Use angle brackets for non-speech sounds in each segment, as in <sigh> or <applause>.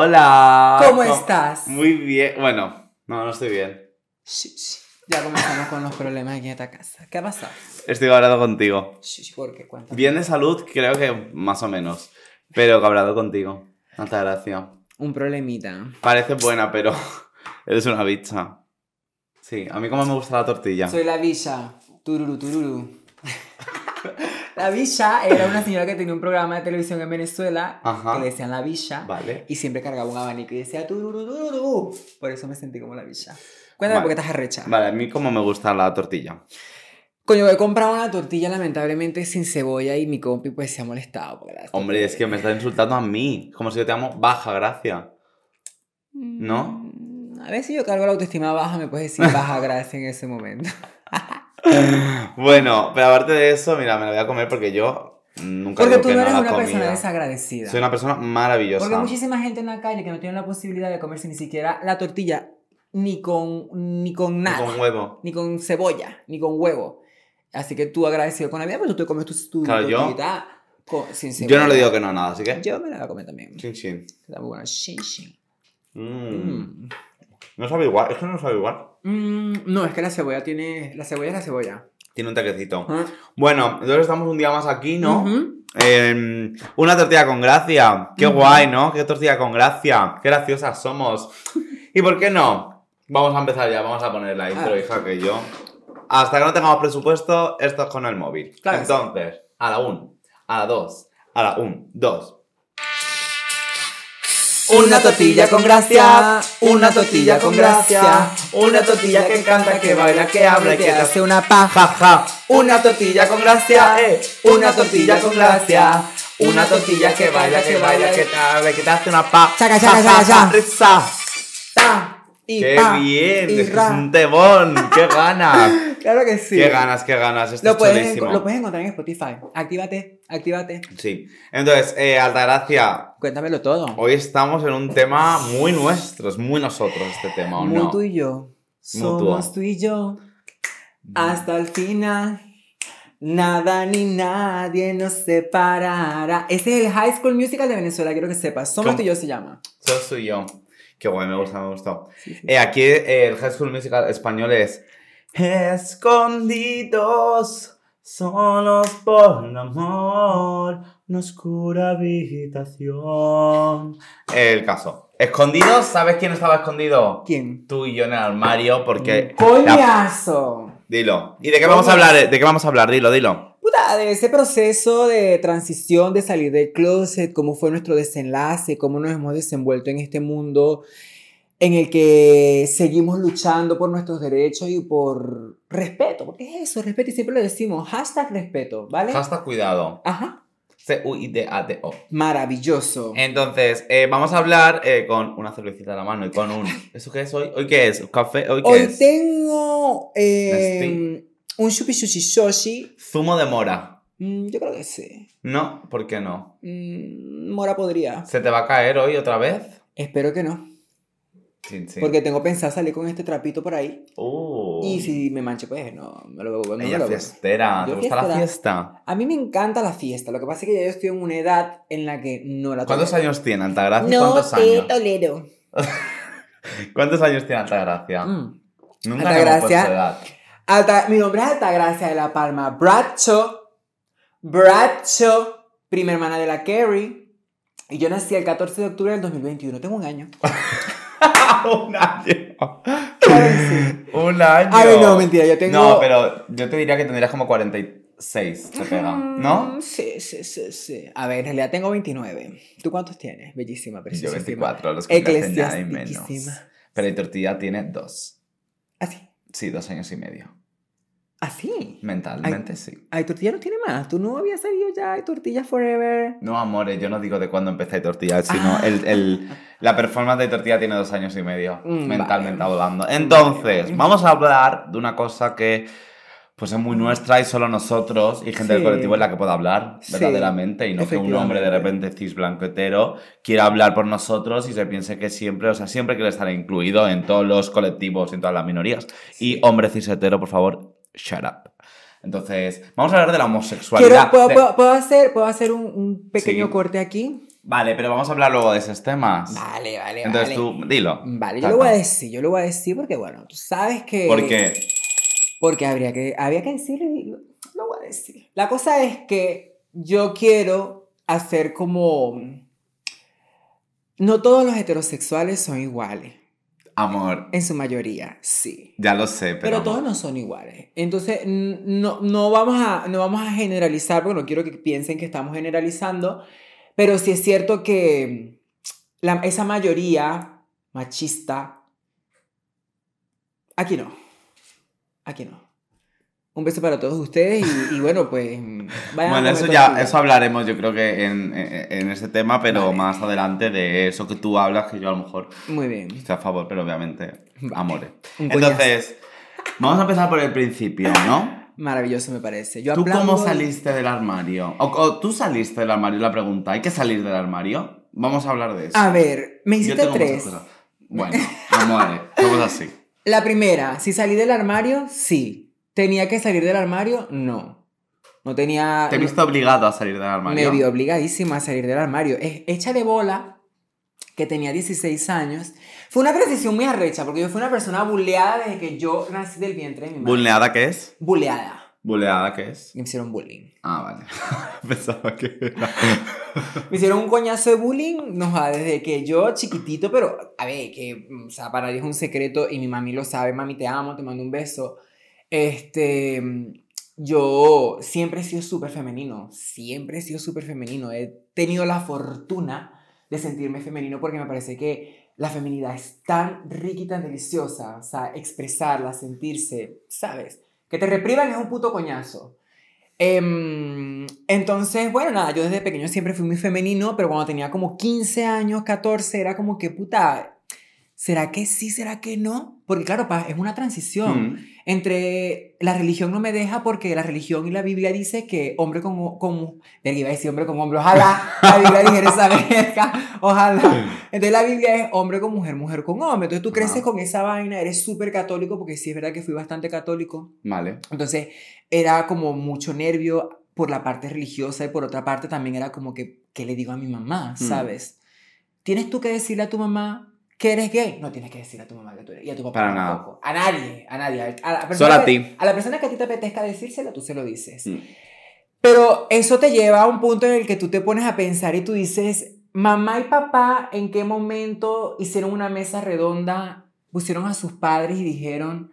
Hola. ¿Cómo estás? Muy bien. Bueno, no, no estoy bien. Sí, sí. Ya comenzamos con los problemas aquí en esta casa. ¿Qué ha pasado? Estoy hablando contigo. Sí, sí, ¿por qué? Cuéntame. Bien de salud, creo que más o menos. Pero que he hablado contigo. Tanta gracia. Un problemita. Parece buena, pero <laughs> eres una bicha. Sí, a mí como me gusta la tortilla. Soy la Villa. Tururu, tururu. <laughs> la Villa era una señora que tenía un programa de televisión en Venezuela Ajá. que le decían la Villa. Vale. Y siempre cargaba un abanico y decía tururu, tururu. Por eso me sentí como la Villa. Cuéntame Vale. por qué estás arrecha. Vale, a mí como me gusta la tortilla. Coño, he comprado una tortilla lamentablemente sin cebolla y mi compi pues se ha molestado. Hombre, es que me estás insultando a mí. Como si yo te amo baja gracia. ¿No? Mm, A ver si yo cargo la autoestima baja, me puedes decir baja <laughs> gracia en ese momento. Bueno, pero aparte de eso, mira, me la voy a comer porque yo nunca Porque tú que no eres una persona comida. desagradecida. Soy una persona maravillosa. Porque muchísima gente en la calle que no tiene la posibilidad de comerse ni siquiera la tortilla ni con, ni con nada. Con huevo. Ni con cebolla, ni con huevo. Así que tú agradecido con la vida, pero tú te comes tu, tu Claro, yo- con- sin cebolla. Yo no le digo que no a nada, así que. Yo me la voy a comer también. Chin chin. Está muy buena. Shin, shin. Mm. Mm. No sabe igual, es que no sabe igual. Mm, no, es que la cebolla tiene... La cebolla es la cebolla. Tiene un toquecito. Ah. Bueno, entonces estamos un día más aquí, ¿no? Eh, una tortilla con gracia. Qué guay, ¿no? Qué tortilla con gracia. Qué graciosas somos. ¿Y por qué no? Vamos a empezar ya, vamos a poner la intro, Ah. hija, que yo. Hasta que no tengamos presupuesto, esto es con el móvil. Claro sí. Entonces, a la 1, a la 2, a la 1, 2. Una tortilla con gracia, una tortilla con gracia, una tortilla que canta, que baila, que habla y que hace una paja. Ja, ja. Una tortilla con gracia, eh, una tortilla con gracia, una tortilla que baila, que baila, que te abre, que te hace una pa. Y ¡Qué pa, bien! y Es que es ra. un temón. ¡Qué <laughs> ganas! Claro que sí. ¡Qué ganas, qué ganas! Esto Lo es puedes, lo puedes encontrar en Spotify. Actívate, actívate. Sí. Entonces, eh, Altagracia, Cuéntamelo todo. hoy estamos en un tema muy nuestro, es muy nosotros este tema, ¿o Muy no? tú y yo. Mutuo. Somos tú y yo. Hasta el final. Nada ni nadie nos separará. Ese es el High School Musical de Venezuela, quiero que sepas. Somos ¿Cómo? tú y yo se llama. Solo soy yo. Qué guay, me gusta, me gustó. Sí, sí. Eh, aquí eh, el High School Musical español es Escondidos, solos por el amor, una oscura habitación. El caso. Escondidos, ¿sabes quién estaba escondido? ¿Quién? Tú y yo en el armario, porque... la- ¡Coñazo! Dilo. ¿Y de qué vamos a hablar? ¿De qué vamos a hablar? Dilo, dilo. De ese proceso de transición, de salir del closet, cómo fue nuestro desenlace, cómo nos hemos desenvuelto en este mundo en el que seguimos luchando por nuestros derechos y por respeto. Porque es eso, respeto, y siempre lo decimos, hashtag respeto, ¿vale? Hashtag cuidado. Ajá. C-U-I-D-A-T-O. Maravilloso. Entonces, eh, vamos a hablar eh, con una cervecita a la mano y con un... <laughs> ¿Eso qué es hoy? ¿Hoy qué es? ¿Café? ¿Hoy qué Hoy es? tengo eh, un shupi shushi shoshi. Zumo de mora. Mm, yo creo que sí. No, ¿por qué no? Mm, Mora podría. ¿Se te va a caer hoy otra vez? Espero que no. Sí, sí. Porque tengo pensado salir con este trapito por ahí. Y si me manche, pues no, me lo no me Ella lo fiestera. ¿Te gusta la fiesta? A mí me encanta la fiesta. Lo que pasa es que ya yo estoy en una edad en la que no la ¿Cuántos tolero. años tiene Altagracia? No ¿Cuántos te años? tolero. <laughs> ¿Cuántos años tiene Altagracia? Mm. Nunca Altagracia. edad. Alta- mi nombre es Altagracia de la Palma Bracho. Bracho, prima hermana de la Carrie. Y yo nací el 14 de octubre del 2021. Tengo un año. <laughs> un año. Claro que sí. Un año. A ver, no, mentira, yo tengo... No, pero yo te diría que tendrías como 46, te pega, ¿no? Sí, sí, sí, sí. A ver, en realidad tengo 29. ¿Tú cuántos tienes? Bellísima, Yo preciosísima. 24, los que ya hay menos. Pero el tortilla tiene dos. ¿Así? Sí, dos años y medio. ¿Así? Mentalmente sí. Ay, tortilla no tiene más. Tú no habías salido ya de tortilla forever. No, amores, yo no digo de cuándo empecé tortilla, sino Ah. el, el- <laughs> la performance de tortilla tiene dos años y medio, Mm, mentalmente vale. hablando. Entonces, Vale. vamos a hablar de una cosa que pues es muy nuestra y solo nosotros y gente del colectivo es la que puede hablar Sí, verdaderamente y no que un hombre de repente cis blanco hetero quiera hablar por nosotros y se piense que siempre, o sea, siempre quiere estar incluido en todos los colectivos, en todas las minorías. Y hombre cis hetero, por favor, shut up. Entonces, vamos a hablar de la Quiero, homosexualidad. ¿puedo, de- puedo- puedo hacer, puedo hacer un, un pequeño Sí. corte aquí? Vale, pero vamos a hablar luego de esos temas. Vale, vale, Entonces vale. tú, dilo. Vale, yo lo voy a decir, yo lo voy a decir porque, bueno, tú sabes que... ¿Por qué? Porque habría que, había que decirlo y lo voy a decir. La cosa es que yo quiero hacer como... No todos los heterosexuales son iguales, Amor, en su mayoría, sí. ya lo sé, pero. Pero todos no son iguales. Entonces, no, no, vamos a, no vamos a generalizar, porque no quiero que piensen que estamos generalizando, pero sí es cierto que la- esa mayoría machista, aquí no. Aquí no. Un beso para todos ustedes y, y bueno, pues <laughs> vayan Bueno, eso ya, eso hablaremos yo creo que en, en, en ese tema, pero Vale. más adelante de eso que tú hablas, que yo a lo mejor Muy bien. estoy a favor, pero obviamente, amores. Entonces, vamos a empezar por el principio, ¿no? Maravilloso me parece. Yo ¿Tú cómo saliste del armario? O, o tú saliste del armario, la pregunta, ¿hay que salir del armario? Vamos a hablar de eso. A ver, me hiciste tres. Bueno, amores, somos así. <laughs> La primera, si salí del armario, sí. ¿Tenía que salir del armario? No. No tenía... Te he visto obligado a salir del armario. Me vi obligadísima a salir del armario. Es, échale bola, que tenía 16 años. Fue una transición muy arrecha, porque yo fui una persona buleada desde que yo nací del vientre de mi madre. ¿Buleada qué es? Buleada. ¿Buleada qué es? Me hicieron bullying. Ah, vale. <laughs> Pensaba que era. Me hicieron un coñazo de bullying, no desde que yo chiquitito, pero a ver, que, o sea, para nadie es un secreto y mi mami lo sabe, mami te amo, te mando un beso. Este, yo siempre he sido súper femenino, siempre he sido súper femenino. He tenido la fortuna de sentirme femenino porque me parece que la feminidad es tan rica y tan deliciosa, o sea, expresarla, sentirse, ¿sabes? Que te repriman es un puto coñazo. Em, entonces, bueno, nada, yo desde pequeño siempre fui muy femenino, pero cuando tenía como 15 años, 14, era como que, puta, ¿será que sí, será que no? Porque claro, pa, es una transición Mm. entre la religión no me deja porque la religión y la Biblia dice que hombre con, con verga, iba a decir hombre con hombre, ojalá la Biblia dijera esa verga, ojalá. Entonces la Biblia es hombre con mujer, mujer con hombre. Entonces tú creces Ajá. con esa vaina, eres súper católico, porque sí es verdad que fui bastante católico. Vale. Entonces era como mucho nervio por la parte religiosa y por otra parte también era como que, ¿qué le digo a mi mamá? Mm. ¿Sabes? ¿Tienes tú que decirle a tu mamá que eres gay? No tienes que decirle a tu mamá que tú eres y a tu papá Para nada. tampoco. A nadie, a nadie. A la persona Solo a ti. A la persona que a ti te apetezca decírselo, tú se lo dices. Mm. Pero eso te lleva a un punto en el que tú te pones a pensar y tú dices, mamá y papá, ¿en qué momento hicieron una mesa redonda, pusieron a sus padres y dijeron,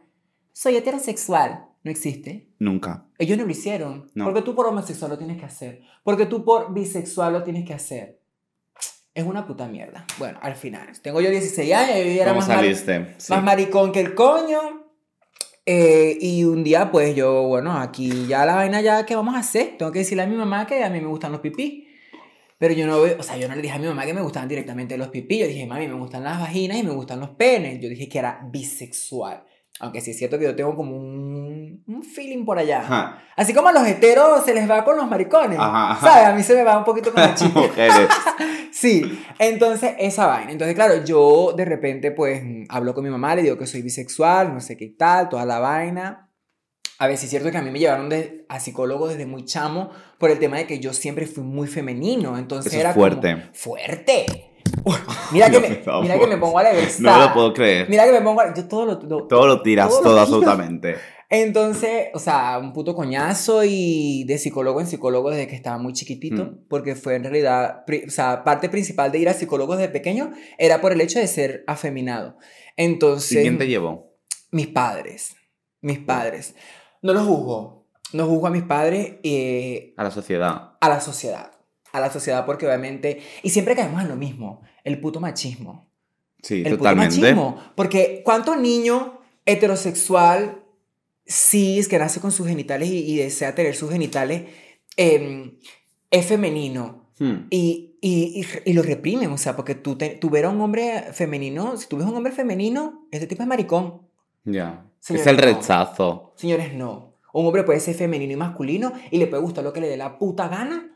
soy heterosexual? No existe. Nunca. Ellos no lo hicieron. No. Porque tú por homosexual lo tienes que hacer. Porque tú por bisexual lo tienes que hacer. Es una puta mierda. Bueno, al final. Tengo yo 16 años y yo era ¿Cómo más, mar-? Sí. más maricón que el coño. Eh, y un día, pues yo, bueno, aquí ya la vaina ya, ¿qué vamos a hacer? Tengo que decirle a mi mamá que a mí me gustan los pipí. Pero yo no veo, o sea, yo no le dije a mi mamá que me gustaban directamente los pipí. Yo dije, mami, me gustan las vaginas y me gustan los penes. Yo dije que era bisexual. Aunque sí es cierto que yo tengo como un, un feeling por allá. Ajá. Así como a los heteros se les va con los maricones. Ajá, ajá. ¿Sabes? A mí se me va un poquito con las <laughs> chicas. <laughs> Sí, entonces esa vaina. Entonces, claro, yo de repente pues hablo con mi mamá, le digo que soy bisexual, no sé qué tal, toda la vaina. A ver, sí es cierto que a mí me llevaron de, a psicólogo desde muy chamo por el tema de que yo siempre fui muy femenino. Entonces Eso es era fuerte. como... Fuerte. <laughs> Mira, que me, mira que me pongo a la No lo puedo creer. Mira que me pongo a... Yo todo lo... lo- Todo lo tiras, Todo lo todo, tiro. absolutamente. entonces, o sea, un puto coñazo y de psicólogo en psicólogo desde que estaba muy chiquitito, Mm. porque fue en realidad, o sea, parte principal de ir a psicólogo desde pequeño era por el hecho de ser afeminado. Entonces, ¿Y quién te llevó? mis padres, mis padres. No los juzgo, no juzgo a mis padres eh, A la sociedad. a la sociedad, a la sociedad porque obviamente, y siempre caemos en lo mismo, el puto machismo. Sí, El totalmente. puto machismo. Porque ¿cuánto niño heterosexual cis que nace con sus genitales y, y desea tener sus genitales em, es femenino? Hmm. Y, y, y- lo reprimen, o sea, porque tú, te- tú ver a un hombre femenino, si tú ves a un hombre femenino, este tipo es maricón. Ya. Es el no. rechazo. Señores, no. Un hombre puede ser femenino y masculino y le puede gustar lo que le dé la puta gana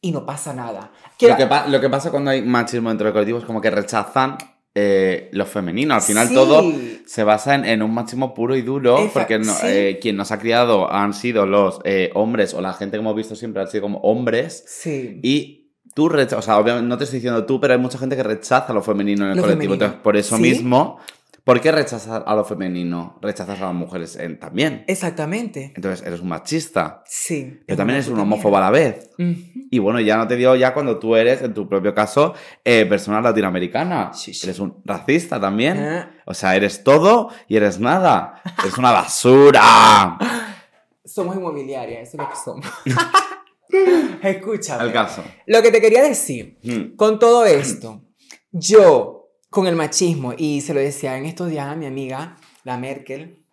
y no pasa nada. Quiero- Lo que, pa- lo que pasa cuando hay machismo dentro del colectivo es como que rechazan eh, lo femenino. Al final Sí. todo se basa en, en un machismo puro y duro, porque no- sí. eh, quien nos ha criado han sido los eh, hombres, o la gente que hemos visto siempre han sido como hombres, Sí. y tú rechazas, o sea, obviamente no te estoy diciendo tú, pero hay mucha gente que rechaza lo femenino en el Lo colectivo. femenino. Entonces, por eso ¿Sí? mismo, ¿por qué rechazas a lo femenino? Rechazas a las mujeres en- también. Exactamente. Entonces, eres un machista, Sí. pero también eres un homófobo a la vez. Y bueno, ya no te digo ya cuando tú eres, en tu propio caso, eh, persona latinoamericana. Sí, sí. Eres un racista también. Ah. O sea, eres todo y eres nada. <laughs> Eres una basura. Somos inmobiliaria, eso es lo que somos. <laughs> Escúchame. El caso. Lo que te quería decir, Mm. con todo esto, yo, con el machismo, y se lo decía en estos días a mi amiga, la Merkel,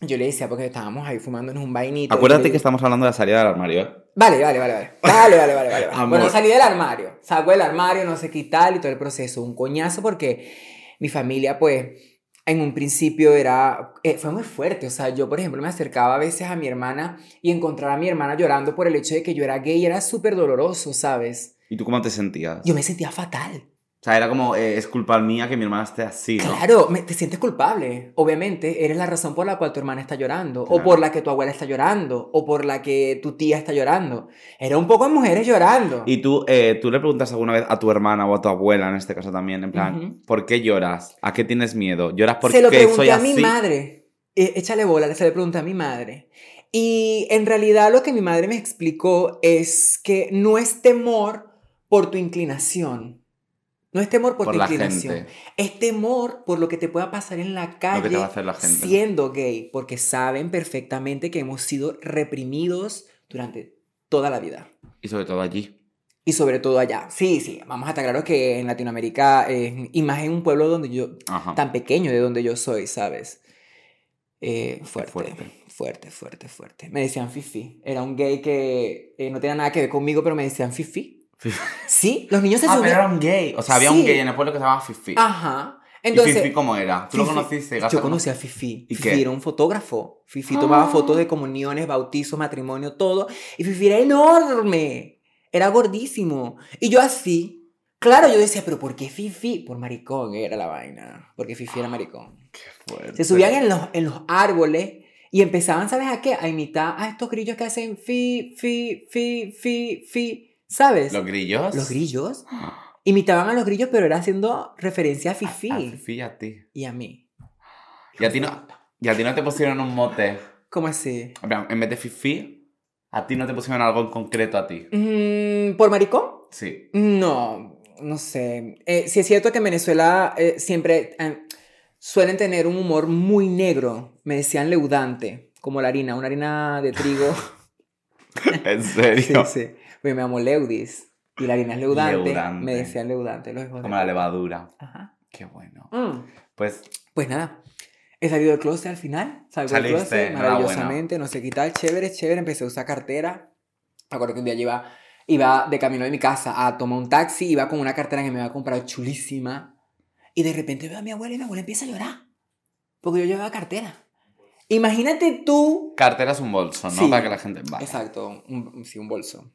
yo le decía porque estábamos ahí fumándonos un vainito. Acuérdate le- que estamos hablando de la salida del armario, ¿eh? Vale, vale, vale, vale. Vale, vale, vale, vale. Bueno, salí del armario. Saco del armario, no sé qué tal, y todo el proceso. Un coñazo porque mi familia, pues, en un principio era... eh, fue muy fuerte. O sea, yo, por ejemplo, me acercaba a veces a mi hermana y encontrar a mi hermana llorando por el hecho de que yo era gay era súper doloroso, ¿sabes? ¿Y tú cómo te sentías? Yo me sentía fatal. O sea, era como, eh, es culpa mía que mi hermana esté así, ¿no? Claro, me- te sientes culpable. Obviamente, eres la razón por la cual tu hermana está llorando, o Claro. por la que tu abuela está llorando, o por la que tu tía está llorando. Era un poco de mujeres llorando. Y tú, eh, tú le preguntas alguna vez a tu hermana o a tu abuela, en este caso también, en plan, Ujú. ¿por qué lloras? ¿A qué tienes miedo? ¿Lloras porque se lo pregunté soy a así? mi madre. Eh, échale bola, se le pregunté a mi madre. Y en realidad lo que mi madre me explicó es que no es temor por tu inclinación. No es temor por, Por tu inclinación. gente. Es temor por lo que te pueda pasar en la calle te va a hacer la gente. siendo gay, porque saben perfectamente que hemos sido reprimidos durante toda la vida. Y sobre todo allí. Y sobre todo allá. Sí, sí, vamos a estar claros que en Latinoamérica, eh, y más en un pueblo donde yo, Ajá. tan pequeño de donde yo soy, ¿sabes? Eh, fuerte, fuerte. fuerte, fuerte, fuerte, Me decían Fifi. Era un gay que eh, no tenía nada que ver conmigo, pero me decían Fifi. Sí, los niños se Ah, pero subían. era un gay. O sea, había un Sí. gay en el pueblo que se llamaba Fifi. Ajá. ¿Y Entonces, Fifi cómo era? ¿Tú lo Fifi- conociste? Yo conocí a Fifi. ¿Y Fifi qué? era un fotógrafo. Fifi tomaba Ah. fotos de comuniones, bautizos, matrimonio, todo. Y Fifi era enorme. Era gordísimo. Y yo así. Claro, yo decía, pero ¿por qué Fifi? Por maricón era la vaina. Porque Fifi era maricón. Fuerte. Se subían en los, en los árboles y empezaban, ¿sabes a qué? A imitar a estos grillos que hacen fi, fi, fi, fi, fi. ¿Sabes? ¿Los grillos? Los grillos. <gasps> Imitaban a los grillos, pero era haciendo referencia a Fifi. A Fifi y a ti. Y a mí. ¿Y a ti no, y a ti no te pusieron un mote? ¿Cómo así? En vez de Fifi, ¿a ti no te pusieron algo en concreto a ti? Mm, ¿Por maricón? Sí. No, no sé. Eh, sí es cierto que en Venezuela eh, siempre eh, suelen tener un humor muy negro. Me decían leudante, como la harina, una harina de trigo. <laughs> ¿En <laughs> sí, serio? sí. Pues me llamo Leudis. Y la harina es leudante. Leudante. Me decían leudante los hijos de Como la puta. levadura. Ajá. Qué bueno. Mm. Pues Pues nada. He salido del closet al final. Salgo del closet maravillosamente. No sé qué tal. Chévere, chévere. Empecé a usar cartera. Me acuerdo que un día yo iba, iba de camino de mi casa a tomar un taxi. Iba con una cartera que me había comprado chulísima. Y de repente veo a mi abuela y mi abuela empieza a llorar. Porque yo llevaba cartera. Imagínate tú. cartera es un bolso, ¿no? Sí. Para que la gente vaya. Exacto. Un, sí, un bolso.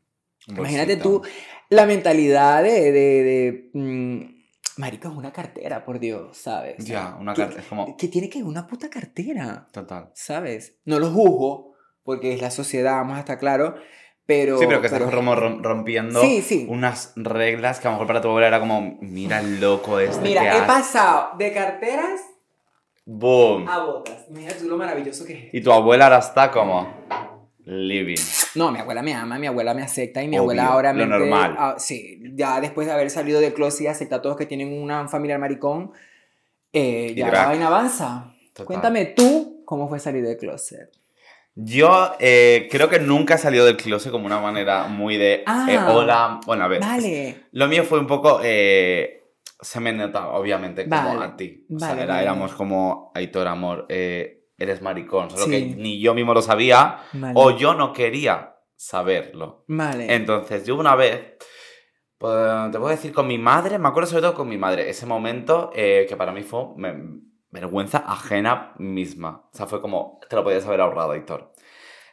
Imagínate tú la mentalidad de. de, de mm, marico, es una cartera, por Dios, ¿sabes? Ya, una ¿qué- cartera. Es como. que tiene que una puta cartera, Total. ¿sabes? No lo juzgo, porque es la sociedad, vamos a estar claro, pero... Sí, pero que estás como rom- rompiendo Sí, sí. unas reglas que a lo mejor para tu abuela era como, mira el loco este Mira, que he hace". pasado de carteras ¡Boom! a botas. Imagínate tú lo maravilloso que es. Y tu abuela ahora está como living. No, mi abuela me ama, mi abuela me acepta y mi Obvio, abuela ahora lo normal. ah, sí, ya después de haber salido del closet y acepta a todos que tienen una familia maricón, eh, ya la vaina avanza. Total. Cuéntame tú cómo fue salir del closet. Yo eh, creo que nunca he salido del closet como una manera muy de Ah. eh, hola. Bueno, a ver. Vale. Lo mío fue un poco. eh, se me nota, obviamente, como Vale, a ti. O sea, vale, era- vale. éramos como Aitor, amor, eh, eres maricón. Solo Sí. que ni yo mismo lo sabía Vale. o yo no quería saberlo. Vale. Entonces, yo una vez, pues, te puedo decir con mi madre, me acuerdo sobre todo con mi madre, ese momento eh, que para mí fue me- vergüenza ajena misma. O sea, fue como, te lo podías haber ahorrado, Héctor.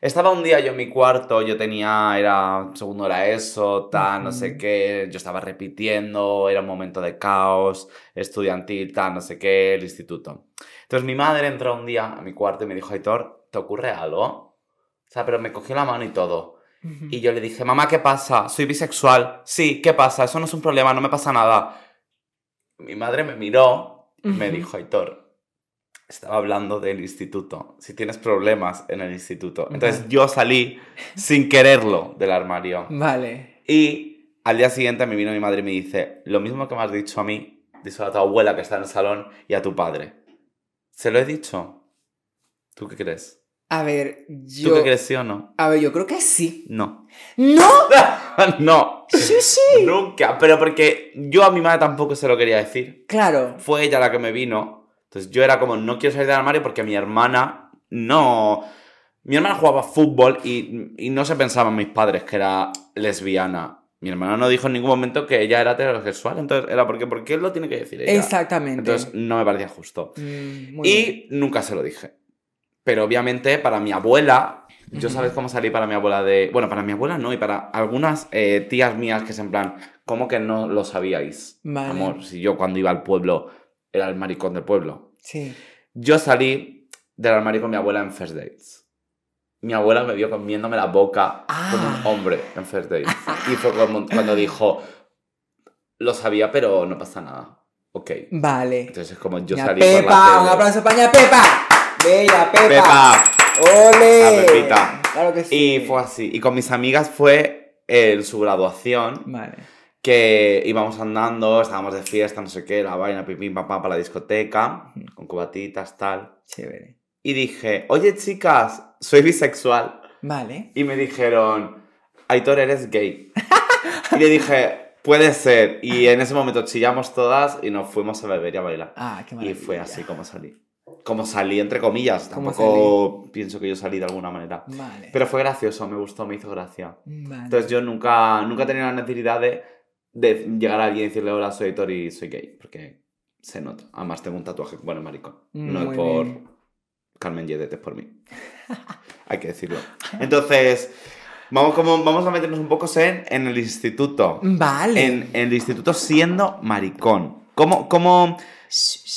Estaba un día yo en mi cuarto, yo tenía, era, segundo era eso, tal, no sé qué, yo estaba repitiendo, era un momento de caos, estudiantil, tal, no sé qué, el instituto. Entonces mi madre entró un día a mi cuarto y me dijo, Aitor, ¿te ocurre algo? O sea, pero me cogió la mano y todo. Y yo le dije, mamá, ¿qué pasa? Soy bisexual. Sí, ¿qué pasa? Eso no es un problema, no me pasa nada. Mi madre me miró y me dijo, Aitor, estaba hablando del instituto. Si tienes problemas en el instituto. Entonces Vale. yo salí sin quererlo del armario. Vale. Y al día siguiente me vino mi madre y me dice, lo mismo que me has dicho a mí, díselo a tu abuela que está en el salón y a tu padre. ¿Se lo he dicho? ¿Tú qué crees? A ver, ¿Tú yo... qué crees, sí o no? A ver, yo creo que sí. No. ¡No! <laughs> no, ¡Sí, sí! nunca. Pero porque yo a mi madre tampoco se lo quería decir. Claro. Fue ella la que me vino. Entonces yo era como, no quiero salir del armario porque mi hermana no... Mi hermana jugaba fútbol y, y no se pensaba en mis padres que era lesbiana. Mi hermana no dijo en ningún momento que ella era heterosexual. Entonces era porque, ¿por qué él lo tiene que decir ella? Exactamente. Entonces no me parecía justo. Mm, bien. Y nunca se lo dije. Pero obviamente para mi abuela, yo sabes cómo salí para mi abuela de... Bueno, para mi abuela no, y para algunas eh, tías mías que es en plan, ¿cómo que no lo sabíais? Vale. Amor, si yo cuando iba al pueblo era el maricón del pueblo. Sí. Yo salí del armario con mi abuela en First Dates. Mi abuela me vio comiéndome la boca con Ah. un hombre en First Dates. Y fue cuando dijo, lo sabía, pero no pasa nada. Ok. Vale. Entonces es como yo salí por la Pepa, un tele. aplauso para Ña Pepa. Bella Pepa. Pepa. ¡Ole! A Pepita. Claro que sí. Y fue así. Y con mis amigas fue en su graduación, Vale. que íbamos andando, estábamos de fiesta, no sé qué, la vaina, pipín, papá, para la discoteca, con cubatitas, tal. Chévere. Y dije, oye chicas, soy bisexual. Vale. Y me dijeron, Aitor, eres gay. <laughs> y le dije, puede ser. Y en ese momento chillamos todas y nos fuimos a beber y a bailar. Ah, qué Y maravilla. fue así como salí. Como salí, entre comillas. ¿Cómo Tampoco pienso que yo salí de alguna manera. Vale. Pero fue gracioso, me gustó, me hizo gracia. Vale. Entonces yo nunca, nunca he tenido la necesidad de, de llegar a alguien y decirle, hola, soy Aitor y soy gay. Porque se nota. Además tengo un tatuaje, bueno, maricón. No Muy es por bien. Carmen Yedet, es por mí. <laughs> Hay que decirlo. Entonces, vamos, como, vamos a meternos un poco en, en el instituto. Vale. En, en el instituto siendo maricón. ¿Cómo, cómo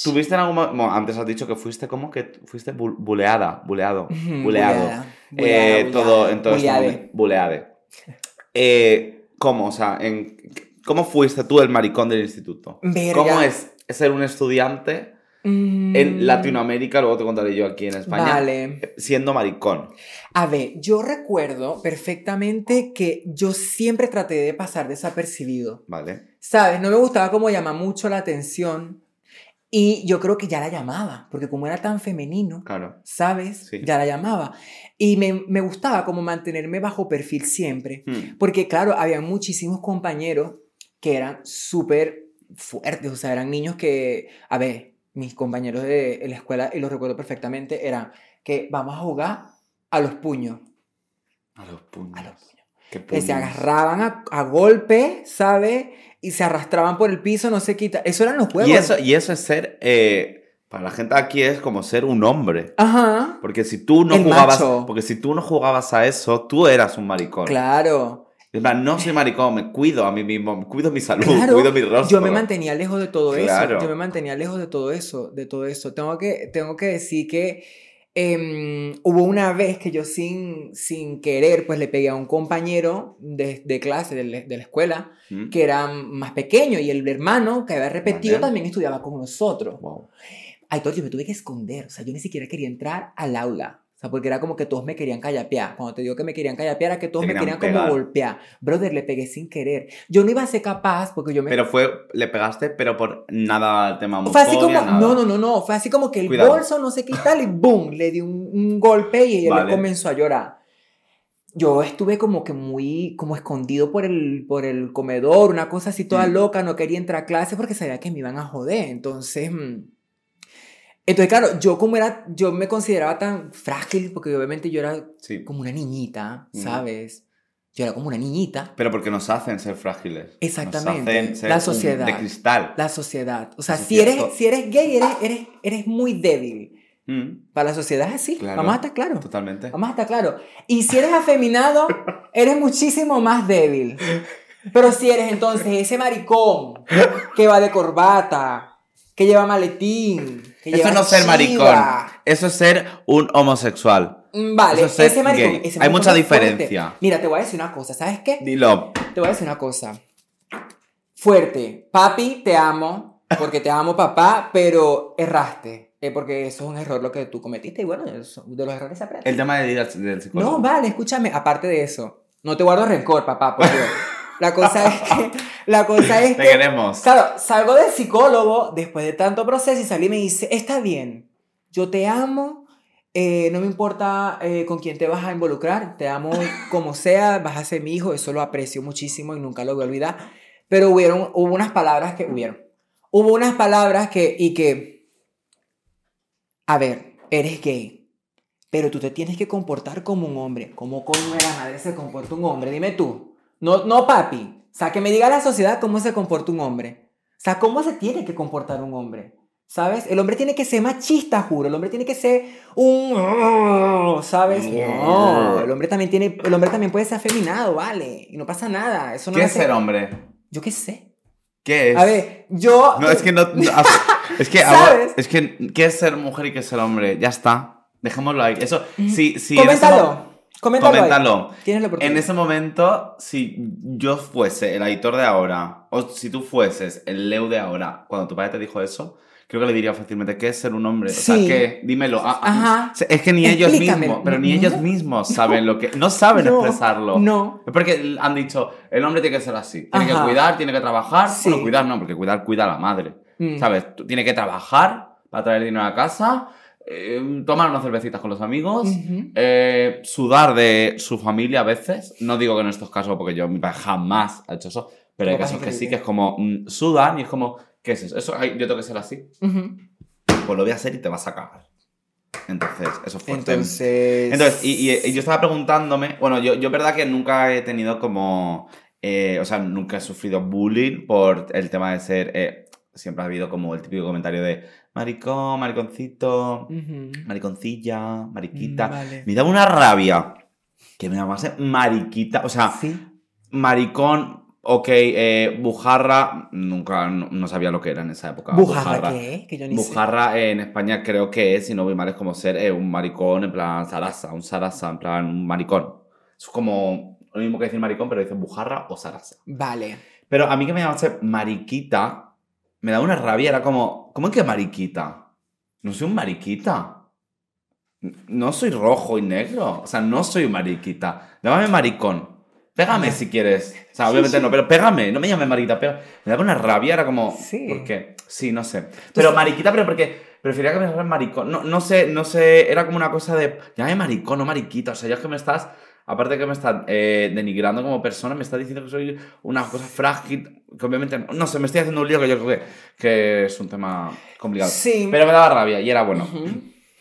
tuviste en algún momento... antes has dicho que fuiste como que fuiste bu- buleada, buleado, buleado. buleada, Eh, buleada, todo en todo este buleade. Buleade. Eh, ¿Cómo? O sea, en, ¿cómo fuiste tú el maricón del instituto? Verga. ¿Cómo es ser un estudiante Mm, en Latinoamérica, luego te contaré yo aquí en España, Vale. siendo maricón? A ver, yo recuerdo perfectamente que yo siempre traté de pasar desapercibido. ¿Vale? ¿Sabes? No me gustaba como llamar mucho la atención. Y yo creo que ya la llamaba, porque como era tan femenino, Claro. ¿sabes? Sí. Ya la llamaba. Y me, me gustaba como mantenerme bajo perfil siempre. Hmm. Porque claro, había muchísimos compañeros que eran súper fuertes, o sea, eran niños que, a ver, mis compañeros de la escuela, y lo recuerdo perfectamente, eran que vamos a jugar a los puños, A los puños. a los puños. ¿Qué Que se agarraban a, a golpe, ¿sabes? Y se arrastraban por el piso, no se quita. Eso eran los juegos. Y eso, y eso es ser, eh, para la gente aquí es como ser un hombre. Ajá. Porque si tú no El jugabas, macho. porque si tú no jugabas a eso, tú eras un maricón. Claro. En plan, no soy <laughs> maricón, me cuido a mí mismo, cuido mi salud, Claro, cuido mi rostro. Yo me mantenía lejos de todo Claro. eso. Yo me mantenía lejos de todo eso, de todo eso. Tengo que, tengo que decir que em, hubo una vez que yo sin, sin querer, pues le pegué a un compañero de, de clase, de, la- de la escuela, ¿Mm? que era más pequeño y el hermano que había repetido Vale. también estudiaba con nosotros. Wow. Ay, todo, yo me tuve que esconder, o sea, yo ni siquiera quería entrar al aula. O sea, porque era como que todos me querían callapear. Cuando te digo que me querían callapear, era que todos Te me querían querían como pegar. golpear. Brother, le pegué sin querer. Yo no iba a ser capaz porque yo me Pero fue, le pegaste, pero por nada el tema Fue así como, nada. no, no, no, no, fue así como que el Cuidado. bolso no sé qué tal y boom, le di un, un golpe y ella Vale. comenzó a llorar. Yo estuve como que muy, como escondido por el, por el comedor, una cosa así toda Mm. loca, no quería entrar a clase porque sabía que me iban a joder, entonces... mm, Entonces, claro, yo como era, yo me consideraba tan frágil, porque obviamente yo era Sí. como una niñita, Mm. ¿sabes? Yo era como una niñita. Pero porque nos hacen ser frágiles. Exactamente. Nos hacen ser La sociedad. de cristal. La sociedad. O sea, si eres, si eres gay, eres, eres, eres muy débil. Mm, Para la sociedad es así. Claro. Vamos a estar claros. Totalmente. Vamos a estar claros. Y si eres afeminado, <laughs> eres muchísimo más débil. Pero si eres entonces ese maricón que va de corbata, que lleva maletín, Eso no es ser maricón. Eso es ser un homosexual. Mm, Vale, Eso es ese maricón. Hay mucha fuerte. diferencia. Mira, te voy a decir una cosa, ¿sabes qué? Dilo. Te voy a decir una cosa. Fuerte. Papi, te amo, porque te amo, papá, pero erraste. eh, porque eso es un error lo que tú cometiste y bueno, eso- de los errores se aprende. El tema de ir al, del psicólogo. No, vale, escúchame, aparte de eso, no te guardo rencor, papá, por Dios. <laughs> La cosa es que, <laughs> la cosa es Te que, queremos. claro, salgo del psicólogo después de tanto proceso y salí y me dice, está bien, yo te amo, eh, no me importa eh, con quién te vas a involucrar, te amo como sea, vas a ser mi hijo, eso lo aprecio muchísimo y nunca lo voy a olvidar, pero hubieron, hubo unas palabras que hubieron, hubo unas palabras que, y que, a ver, eres gay, pero tú te tienes que comportar como un hombre. ¿Cómo coño de la madre se comporta un hombre? Dime tú. No, no, papi. O sea, que me diga la sociedad cómo se comporta un hombre. O sea, cómo se tiene que comportar un hombre. ¿Sabes? El hombre tiene que ser machista, juro. El hombre tiene que ser un... ¿Sabes? No. El hombre también tiene... El hombre también puede ser afeminado, ¿vale? Y no pasa nada. Eso no ¿Qué es ser hombre? Yo qué sé. ¿Qué es? A ver, yo... No, es que no. es que <laughs> ¿Sabes? ahora- es que ¿qué es ser mujer y qué es ser hombre? Ya está. Dejémoslo ahí. Eso, sí, sí. ese Coméntalo. Coméntalo. Coméntalo. Tienes la oportunidad. En ese momento, si yo fuese el editor de ahora, o si tú fueses el Leo de ahora, cuando tu padre te dijo eso, creo que le diría fácilmente, ¿qué es ser un hombre? O sea, Sí. ¿qué? Dímelo. Ah, ah, Ajá. Es que ni ellos mismos, pero ni No. ellos mismos <laughs> saben lo que... No saben No, expresarlo. No. Es porque han dicho, el hombre tiene que ser así. Tiene Ajá. que cuidar, tiene que trabajar. Sí. Bueno, cuidar no, porque cuidar cuida a la madre. Mm. ¿Sabes? Tiene que trabajar para traer dinero a casa, eh, tomar unas cervecitas con los amigos, eh, sudar de su familia a veces. No digo que en estos casos, porque yo, mi jamás ha hecho eso, pero hay casos que sí, que es como mm, sudan y es como, ¿qué es eso? Eso ay, yo tengo que ser así. Pues lo voy a hacer y te vas a cagar. Entonces, eso es fuerte. Entonces... Entonces, y, y- y yo estaba preguntándome, bueno, yo, yo verdad que nunca he tenido como, eh, o sea, nunca he sufrido bullying por el tema de ser, siempre ha habido como el típico comentario de maricón, mariconcito, mariconcilla, mariquita. Mm, vale. Me daba una rabia que me llamase mariquita, o sea, Sí. maricón, ok, eh, bujarra, nunca, no, no sabía lo que era en esa época. ¿Bujarra qué? Que yo ni sé. Bujarra eh, en España creo que es, si no voy mal, es como ser eh, un maricón en plan sarasa, un sarasa, en plan un maricón. Es como lo mismo que decir maricón, pero dicen bujarra o sarasa. Vale. Pero a mí que me llamase mariquita, me da una rabia, era como, ¿cómo es que mariquita? No soy un mariquita. No soy rojo y negro, o sea, no soy un mariquita. Llámame maricón. Pégame si quieres. O sea, obviamente sí. no, pero pégame, no me llames mariquita, pega. Me daba una rabia, era como, Sí. ¿por qué? Sí, no sé. Pero mariquita, pero porque prefería que me llamaran maricón. No, no sé, no sé, era como una cosa de, llámame maricón, no mariquita. O sea, ya es que me estás, aparte de que me estás eh, denigrando como persona, me estás diciendo que soy una cosa frágil, que obviamente, no sé, me estoy haciendo un lío que yo creo que, que es un tema complicado. Sí. Pero me daba rabia y era bueno.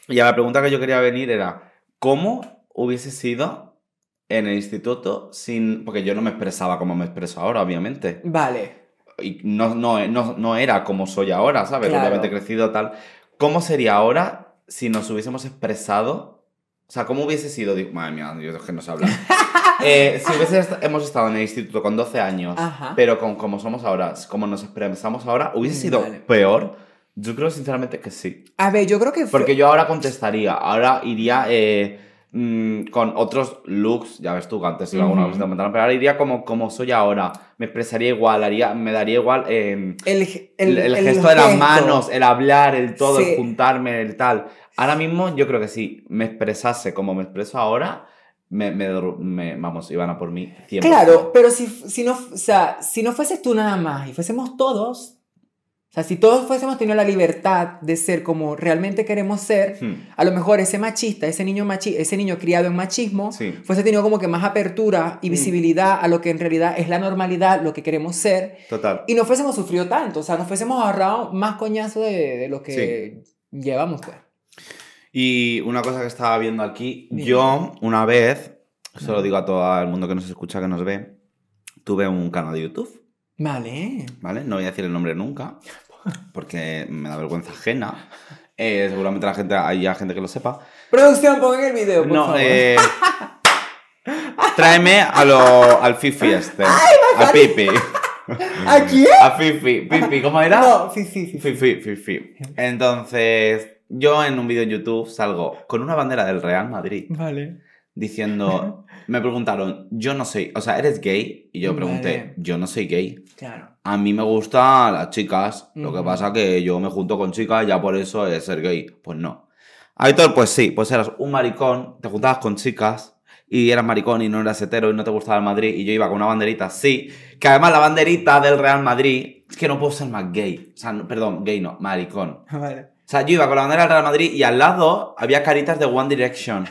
Y la pregunta que yo quería venir era, ¿cómo hubiese sido en el instituto sin... Porque yo no me expresaba como me expreso ahora, obviamente. Vale. Y no, no, no, no era como soy ahora, ¿sabes? Claro. Obviamente he crecido tal. ¿Cómo sería ahora si nos hubiésemos expresado? O sea, ¿cómo hubiese sido? Digo, madre mía, es que no sé hablar. <laughs> Eh, si hubiese est- hemos estado en el instituto con 12 años, Ajá. pero con como somos ahora, como nos expresamos ahora, ¿hubiese Mm, sido vale. peor? Yo creo sinceramente que sí. A ver, yo creo que. Porque yo ahora contestaría, ahora iría eh, mm, con otros looks, ya ves tú, antes iba alguna Ujú. cosa pero ahora iría como, como soy ahora, me expresaría igual, haría, me daría igual eh, el, el, el, el gesto de las manos, el hablar, el todo, Sí. el juntarme, el tal. Ahora mismo yo creo que si me expresase como me expreso ahora, me, me, me- vamos, iban a por mí 100%. Claro, pero si, si, no, o sea, si no fueses tú nada más y fuésemos todos, o sea, si todos fuésemos tenido la libertad de ser como realmente queremos ser, Hmm, a lo mejor ese machista, ese niño, machi ese niño criado en machismo, Sí. fuese tenido como que más apertura y Mm. visibilidad a lo que en realidad es la normalidad, lo que queremos ser, Total. y no fuésemos sufrido tanto, o sea, nos fuésemos ahorrado más coñazo de, de lo que llevamos, pues. Y una cosa que estaba viendo aquí, yo una vez, se lo digo a todo el mundo que nos escucha, que nos ve, tuve un canal de YouTube, Vale. ¿vale? No voy a decir el nombre nunca, porque me da vergüenza ajena. Eh, seguramente la gente, hay ya gente que lo sepa. Producción, pongan el video, por No, favor. eh, tráeme a lo, al Fifi este. a Pipi. ¿A quién? A Fifi. Pipi, ¿cómo era? No, sí. Fifi, Fifi. Entonces, yo en un vídeo en YouTube salgo con una bandera del Real Madrid Vale. diciendo, <laughs> me preguntaron, yo no soy, o sea, ¿eres gay? Y yo pregunté, yo no soy gay. Claro. A mí me gustan las chicas, lo que pasa que yo me junto con chicas ya por eso es ser gay. Pues no. Aitor, pues sí, pues eras un maricón, te juntabas con chicas y eras maricón y no eras hetero y no te gustaba el Madrid y yo iba con una banderita así, que además la banderita del Real Madrid, es que no puedo ser más gay. O sea, no- perdón, gay no, maricón. <laughs> Vale. O sea, yo iba con la bandera del Real Madrid y al lado había caritas de One Direction.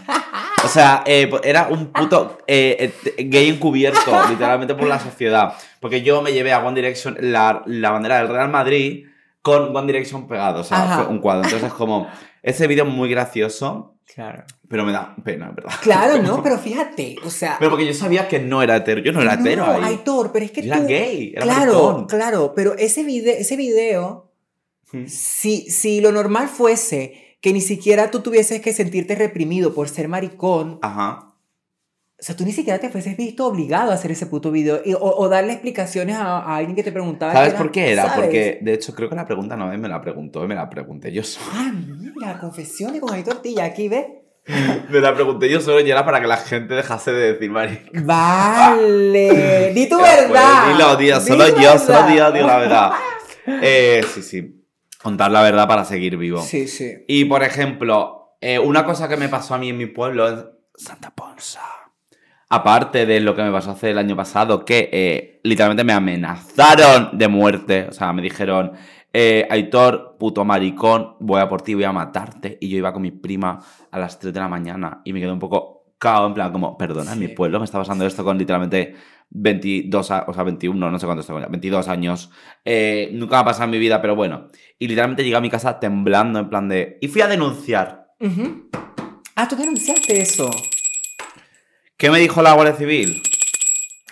O sea, eh, pues era un puto eh, eh, gay encubierto, <laughs> literalmente por la sociedad. Porque yo me llevé a One Direction la, la bandera del Real Madrid con One Direction pegado. O sea, Ajá. fue un cuadro. Entonces, como, ese vídeo es muy gracioso, Claro. pero me da pena, en verdad. Claro, <laughs> no, pero fíjate, o sea. Pero porque yo sabía que no era hetero. Yo no era hetero no, ahí. Aitor, pero es que Yo era tú. gay, era claro, maricón. claro, pero ese video, ese video, Si, si lo normal fuese que ni siquiera tú tuvieses que sentirte reprimido por ser maricón, Ajá. o sea, tú ni siquiera te fueses visto obligado a hacer ese puto video y- o, o darle explicaciones a, a alguien que te preguntaba. ¿Sabes era, por qué era? ¿sabes? Porque, de hecho, creo que la pregunta no me la preguntó, me la pregunté yo solo. Ah, mira, confesiones con Aitor Tortilla, aquí ves. <laughs> Me la pregunté yo solo y era para que la gente dejase de decir maricón. Vale, <laughs> di tu Ya, pues, verdad. dilo, Di solo tu yo, solo verdad. yo digo la verdad. <laughs> Eh, sí, sí. Contar la verdad para seguir vivo. Sí, sí. Y por ejemplo, eh, una cosa que me pasó a mí en mi pueblo es Santa Ponsa. Aparte de lo que me pasó hace el año pasado, que eh, literalmente me amenazaron de muerte. O sea, me dijeron, eh, Aitor, puto maricón, voy a por ti, voy a matarte. Y yo iba con mi prima a las 3 de la mañana y me quedé un poco cao, en plan, como, perdona, en mi pueblo me está pasando esto con literalmente 22, a- o sea, 21, no sé cuánto estoy, 22 años. Eh, nunca me ha pasado en mi vida, pero bueno. Y literalmente llegué a mi casa temblando, en plan de... Y fui a denunciar. Ujú. Ah, tú denunciaste eso. ¿Qué me dijo la Guardia Civil?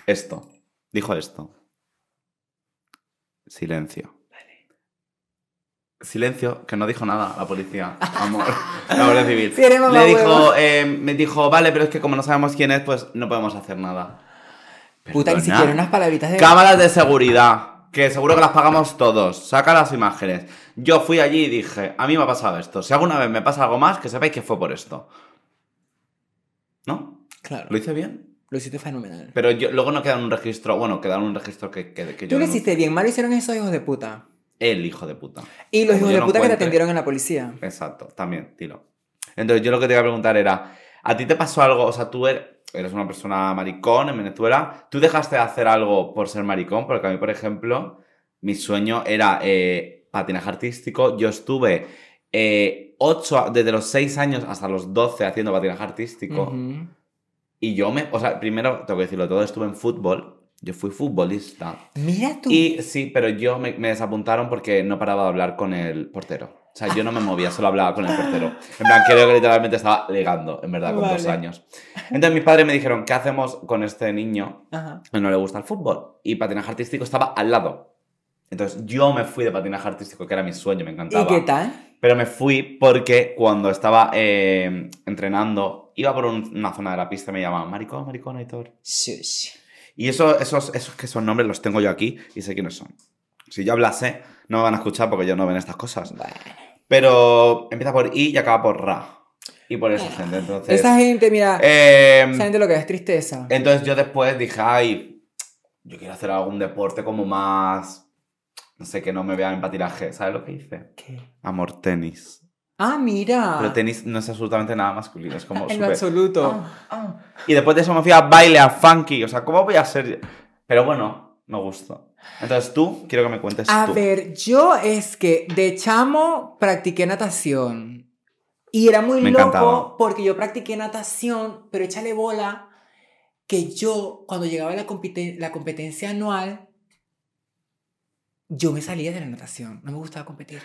Esto. Dijo esto. Silencio. Silencio, que no dijo nada la policía. <laughs> Amor. La Guardia Civil. Sí, Le dijo, eh, me dijo, vale, pero es que como no sabemos quién es, pues no podemos hacer nada. Puta, ni siquiera unas palabritas de. Cámaras de seguridad, que seguro que las pagamos todos. Saca las imágenes. Yo fui allí y dije, a mí me ha pasado esto. Si alguna vez me pasa algo más, que sepáis que fue por esto. ¿No? Claro. ¿Lo hice bien? Lo hiciste fenomenal. Pero yo, luego no queda en un registro, bueno, queda en un registro que, que, que yo Tú lo no- hiciste bien, mal hicieron esos hijos de puta. El hijo de puta. Y los hijos de no puta que te atendieron en la policía. Exacto, también, tiro. Entonces yo lo que te iba a preguntar era, ¿a ti te pasó algo? O sea, tú er- eres una persona maricón en Venezuela, ¿tú dejaste de hacer algo por ser maricón? Porque a mí, por ejemplo, mi sueño era eh, patinaje artístico. Yo estuve eh, ocho, desde los 6 años hasta los 12 haciendo patinaje artístico. Y yo me, o sea, primero, tengo que decirlo todo, estuve en fútbol. Yo fui futbolista. Mira tú. Y sí, pero yo me, me desapuntaron porque no paraba de hablar con el portero. O sea, yo no me movía, solo hablaba con el portero. En plan, creo que literalmente estaba legando, en verdad, con dos Vale. años. Entonces mis padres me dijeron, ¿qué hacemos con este niño Ajá. no le gusta el fútbol? Y patinaje artístico estaba al lado. Entonces yo me fui de patinaje artístico, que era mi sueño, me encantaba. ¿Y qué tal? Pero me fui porque cuando estaba eh, entrenando, iba por un- una zona de la pista y me llamaban, maricón, maricón, Aitor. Shush. Y eso, esos, esos que son nombres los tengo yo aquí y sé quiénes son. Si yo hablase, no me van a escuchar porque ellos no ven estas cosas. Bueno. Pero empieza por I y acaba por Ra. Y por esa gente, entonces... Esa gente, mira, eh, esa gente lo que es tristeza. entonces yo después dije, ay, yo quiero hacer algún deporte como más... No sé, que no me vean en patinaje. ¿Sabes lo que hice? ¿Qué? Amor, tenis. Ah, mira. Pero tenis no es absolutamente nada masculino, es como <laughs> en lo súper... absoluto. Ah, ah. Y después de eso me fui a baile, a funky. O sea, ¿cómo voy a ser...? Pero bueno, me gustó. Entonces tú, quiero que me cuentes A tú. ver, yo es que de chamo practiqué natación. Y era muy Me loco encantaba. porque yo practiqué natación, pero échale bola que yo, cuando llegaba la, compite- la competencia anual, yo me salía de la natación. No me gustaba competir.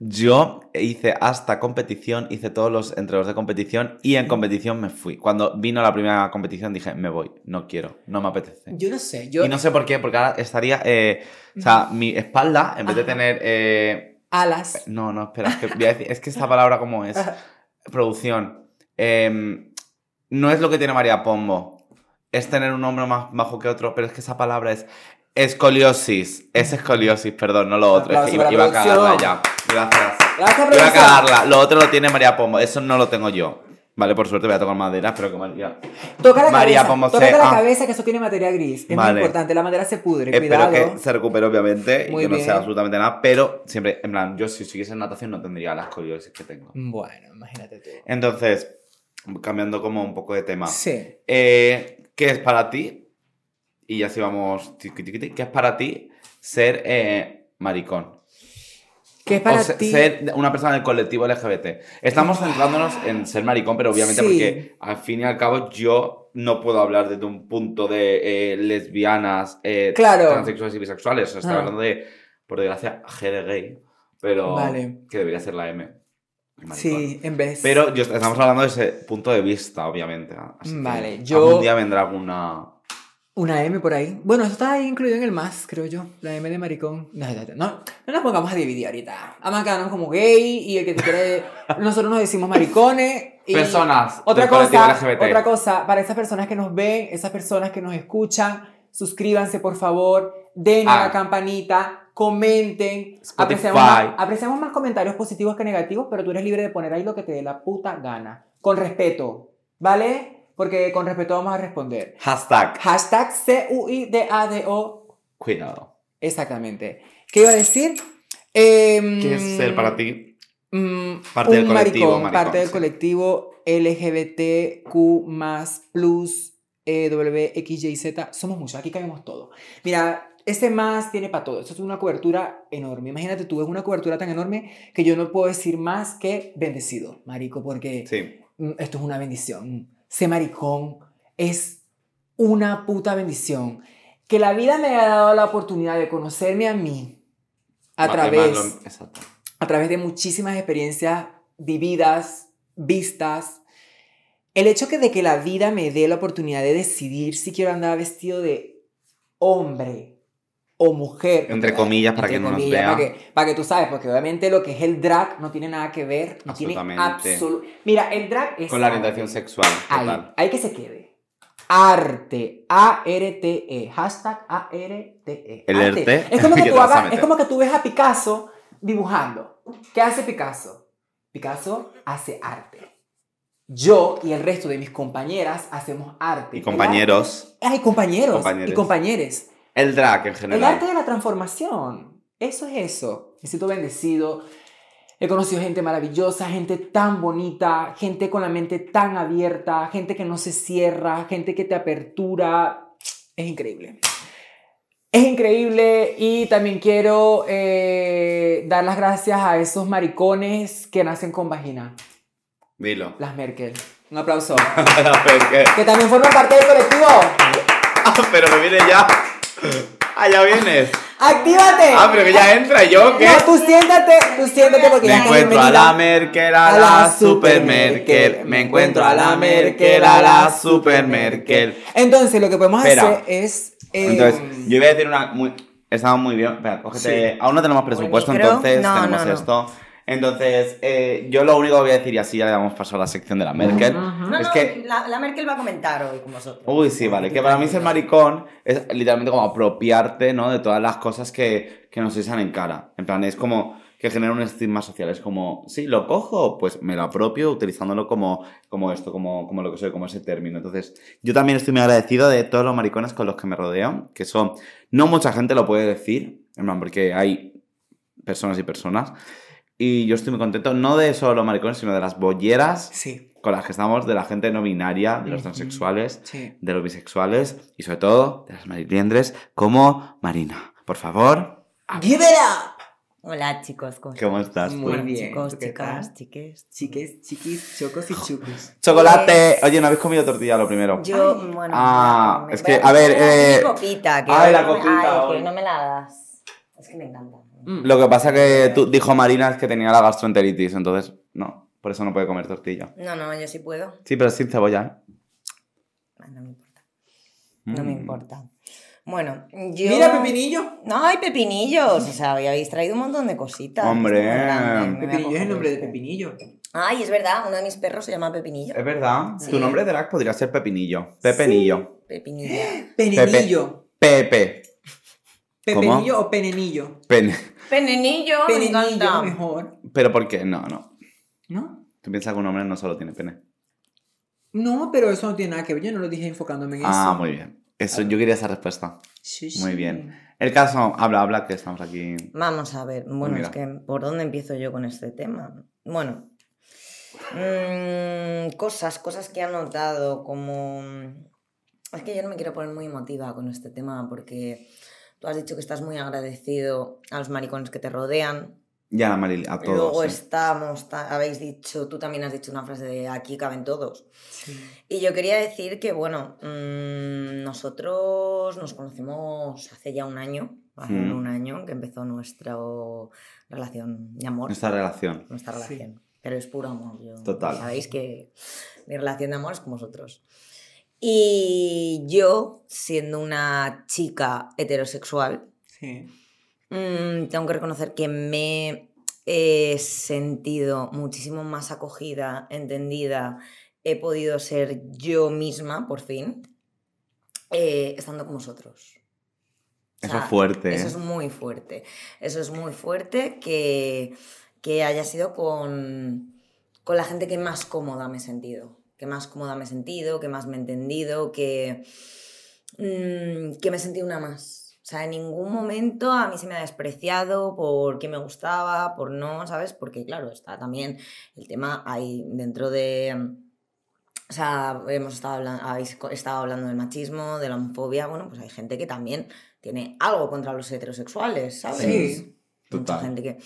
Yo hice hasta competición, hice todos los entrenos de competición y en competición me fui. Cuando vino la primera competición dije, me voy, no quiero, no me apetece. Yo no sé, yo... Y no sé por qué, porque ahora estaría... eh, o sea, mi espalda, en vez de tener... eh, Alas. no, no, espera, es que, voy a decir- es que esta palabra como es... producción. em, no es lo que tiene María Pombo. Es tener un hombro más bajo que otro, pero es que esa palabra es Escoliosis. Es escoliosis, perdón, no lo otro. Es que iba, a cagarla ya. Gracias. Gracias, Iba a cagarla. Lo otro lo tiene María Pombo. Eso no lo tengo yo. Vale, por suerte voy a tocar madera, pero que María. Toca la María cabeza, Pombo se- la ah. cabeza que eso tiene materia gris. Es muy importante, la madera se pudre, Espero cuidado. que se recupere, obviamente, Muy y que no sea absolutamente nada, pero siempre, en plan, yo si siguiese en natación no tendría la escoliosis que tengo. Bueno, imagínate tú. Entonces, cambiando como un poco de tema, Sí. eh, ¿qué es para ti? Y así vamos, ¿qué es para ti ser eh, maricón? ¿Qué es para o ti? ser una persona del colectivo LGBT. Estamos centrándonos en ser maricón, pero obviamente Sí. porque al fin y al cabo yo no puedo hablar desde un punto de eh, lesbianas, eh, Claro. transexuales y bisexuales. O sea, estoy Ah. hablando de, por desgracia, G de gay, pero Vale. que debería ser la M. Sí, en vez. Pero yo, estamos hablando de ese punto de vista, obviamente. Así que Vale, yo- Algún día vendrá alguna... Una M por ahí. Bueno, eso está ahí incluido en el más, creo yo. La M de maricón. No, no, no, no nos pongamos a dividir ahorita. Vamos a quedarnos como gay y el que te quiere. <laughs> Nosotros nos decimos maricones. Y Personas Otra cosa, otra cosa, para esas personas que nos ven, esas personas que nos escuchan, suscríbanse por favor, den a Ah. la campanita, comenten. Apreciamos más, apreciamos más comentarios positivos que negativos, pero tú eres libre de poner ahí lo que te dé la puta gana. Con respeto, ¿vale? Porque con respeto vamos a responder. Hashtag. Hashtag C-U-I-D-A-D-O. Cuidado. Exactamente. ¿Qué iba a decir? Em, ¿Qué es ser para ti? mm, Parte del colectivo, maricón, maricón, parte del sí. colectivo LGBTQ más plus E, W, X, Y, Z. Somos muchos, aquí cabemos todo. Mira, este más tiene para todo. Esto es una cobertura enorme. Imagínate tú, es una cobertura tan enorme que yo no puedo decir más que bendecido, marico, porque Sí. Mm, esto es una bendición. Ser maricón es una puta bendición. Que la vida me haya dado la oportunidad de conocerme a mí a través, a través de muchísimas experiencias vividas, vistas. El hecho que de que la vida me dé la oportunidad de decidir si quiero andar vestido de hombre o mujer. Entre comillas, para Entre que no nos comillas, vea. Para que, para que tú sabes, porque obviamente lo que es el drag no tiene nada que ver. No tiene Mira, el drag es. Con la arte. orientación sexual. Ahí, Total. ahí que se quede. Arte. A-R-T-E. Hashtag A-R-T-E. El. Arte. arte Es como, <laughs> que tú hagas- es como que tú ves a Picasso dibujando. ¿Qué hace Picasso? Picasso hace arte. Yo y el resto de mis compañeras hacemos arte. Y compañeros. arte- Ay, compañeros. Compañeros. Y compañeres. El drag en El general. arte de la transformación. Eso es eso. Me siento bendecido. He conocido gente maravillosa, gente tan bonita, gente con la mente tan abierta, gente que no se cierra, gente que te apertura. Es increíble. Es increíble y también quiero eh, dar las gracias a esos maricones que nacen con vagina. Dilo. Las Merkel. Un aplauso. <laughs> pero, que- que también forman parte del colectivo. <laughs> pero me viene ya. Ah, ya vienes. ¡Actívate! Ah, pero que ya entra yo, ¿qué? No, tú siéntate, tú siéntate porque Me ya encuentro a la Merkel, a la super Merkel. Me encuentro a la Merkel, a la super Merkel. Entonces, lo que podemos Espera. hacer es. eh, Entonces, yo iba a decir una muy. Estamos muy bien. Espera, cógete. Aún no tenemos presupuesto, entonces No, tenemos no, no. esto. Entonces, eh, yo lo único que voy a decir, y así ya le damos paso a la sección de la Merkel, No, es no, que. la, la Merkel va a comentar hoy con vosotros. Uy, sí, vale. Que para mí ser maricón es literalmente como apropiarte, ¿no? De todas las cosas que, que nos echan en cara. En plan, es como que genera un estigma social. Es como, sí, lo cojo, pues me lo apropio utilizándolo como, como esto, como, como lo que soy, como ese término. Entonces, yo también estoy muy agradecido de todos los maricones con los que me rodeo, que son, no mucha gente lo puede decir, en plan, porque hay personas y personas. Y yo estoy muy contento, no de solo los maricones, sino de las bolleras Sí, con las que estamos, de la gente no binaria, de los transexuales, sí. de los bisexuales y sobre todo de las mariliendres como Marina. Por favor, ¡Give it up! Hola chicos, ¿cómo ¿cómo estás? Muy bien, chicos, ¿tú qué chicas, chiques. Chiques, chiquis, chocos y chucos. Chocolate. Oye, ¿no habéis comido tortilla lo primero? Yo, Ay. bueno. Ah, es que, a ver, eh, copita, que ay, la no me- copita ay, hoy. que no me la das. Es que me encanta. Mm. Lo que pasa que tú, dijo Marina es que tenía la gastroenteritis, entonces no, por eso no puede comer tortilla. No, no, yo sí puedo. Sí, pero sin cebolla. ¿eh? No me importa. No me Mm. importa. Bueno, yo... Mira, Pepinillo. No, hay pepinillos. O sea, habéis traído un montón de cositas. Hombre. Pepinillo es el nombre de. Pepinillo. Ay, es verdad, uno de mis perros se llama Pepinillo. Es verdad. Sí. Tu nombre de drag podría ser Pepinillo. Pepinillo. Pepinilla. <gasps> Penilillo. Pepe. ¿Pepinillo o penenillo? Pene. Penenillo, me Penenillo encanta. mejor, ¿Pero por qué? No, no. ¿no? Tú piensas que un hombre no solo tiene pene. No, pero eso no tiene nada que ver. Yo no lo dije enfocándome en eso. Ah, muy bien. Eso, yo quería esa respuesta. Sí, Muy sí. bien. El caso, habla, habla, que estamos aquí. Vamos a ver, bueno, Mira. es que ¿por dónde empiezo yo con este tema? Bueno, mm, cosas, cosas que he notado como... Es que yo no me quiero poner muy emotiva con este tema porque tú has dicho que estás muy agradecido a los maricones que te rodean. Ya, Maril, a todos. Luego sí. estamos, ta- habéis dicho, tú también has dicho una frase de aquí caben todos. Sí. Y yo quería decir que, bueno, mm, nosotros nos conocimos hace ya un año, hace Mm. un año que empezó nuestra relación de amor, Nuestra relación. nuestra Sí. relación. Pero es puro amor, yo. Total. Sabéis que mi relación de amor es con vosotros. Y yo, siendo una chica heterosexual, Sí. Mm, tengo que reconocer que me he sentido muchísimo más acogida, entendida, he podido ser yo misma, por fin, eh, estando con vosotros. O Eso es fuerte. Eso ¿eh? es muy fuerte. Eso es muy fuerte que, que haya sido con, con la gente que más cómoda me he sentido. Que más cómoda me he sentido, que más me he entendido, que, mm, que me he sentido una más. O sea, en ningún momento a mí se me ha despreciado por qué me gustaba, por no, ¿sabes? Porque claro, está también el tema ahí dentro de... O sea, hemos estado hablando, habéis estado hablando del machismo, de la homofobia. Bueno, pues hay gente que también tiene algo contra los heterosexuales, ¿sabes? Sí. Mucha Total. gente que.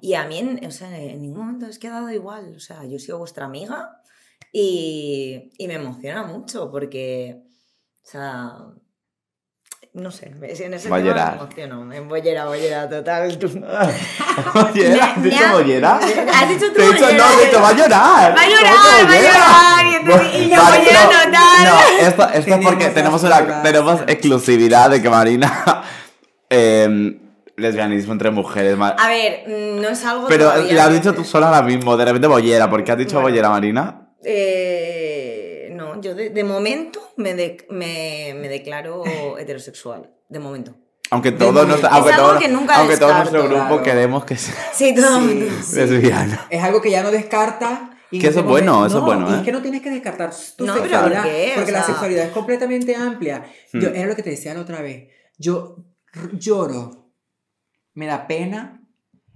Y a mí, en, o sea, en ningún momento es que ha dado igual. O sea, yo sigo vuestra amiga y, y me emociona mucho porque. O sea. No sé, en ese a tema llorar. me emociono. Me bollera, bollera, total. <laughs> <laughs> ¿Bollera? ¿Has dicho bollera? Has dicho tú bollera. no, he dicho, va a llorar. Va a ¿Cómo llorar, va a llorar. Y, entonces- y yo Vale, bollera no, total. No, esto, esto es porque tenemos, una, tenemos exclusividad de que Marina. <laughs> eh, lesbianismo entre mujeres. A ver, mm, no es algo. Pero todavía le has dicho tú sola ahora mismo, de repente bollera. ¿Por qué has dicho Bueno. bollera, Marina? Eh, no, yo de, de momento me, de- me, me declaro <laughs> heterosexual. De momento. Aunque De todo momento. nuestro, Es aunque todo, que nunca aunque todo nuestro descarto. grupo Claro. queremos que sea Sí, todo. <laughs> Sí, sí. lesbiano. Es algo que ya no descarta. y Que eso es bueno, eso es no, bueno, y ¿eh? es que no tienes que descartar tu No, pero sexualidad. ¿por qué? O Porque la sexualidad es completamente amplia. Hmm. Yo, era lo que te decía la otra vez. Yo lloro. Me da pena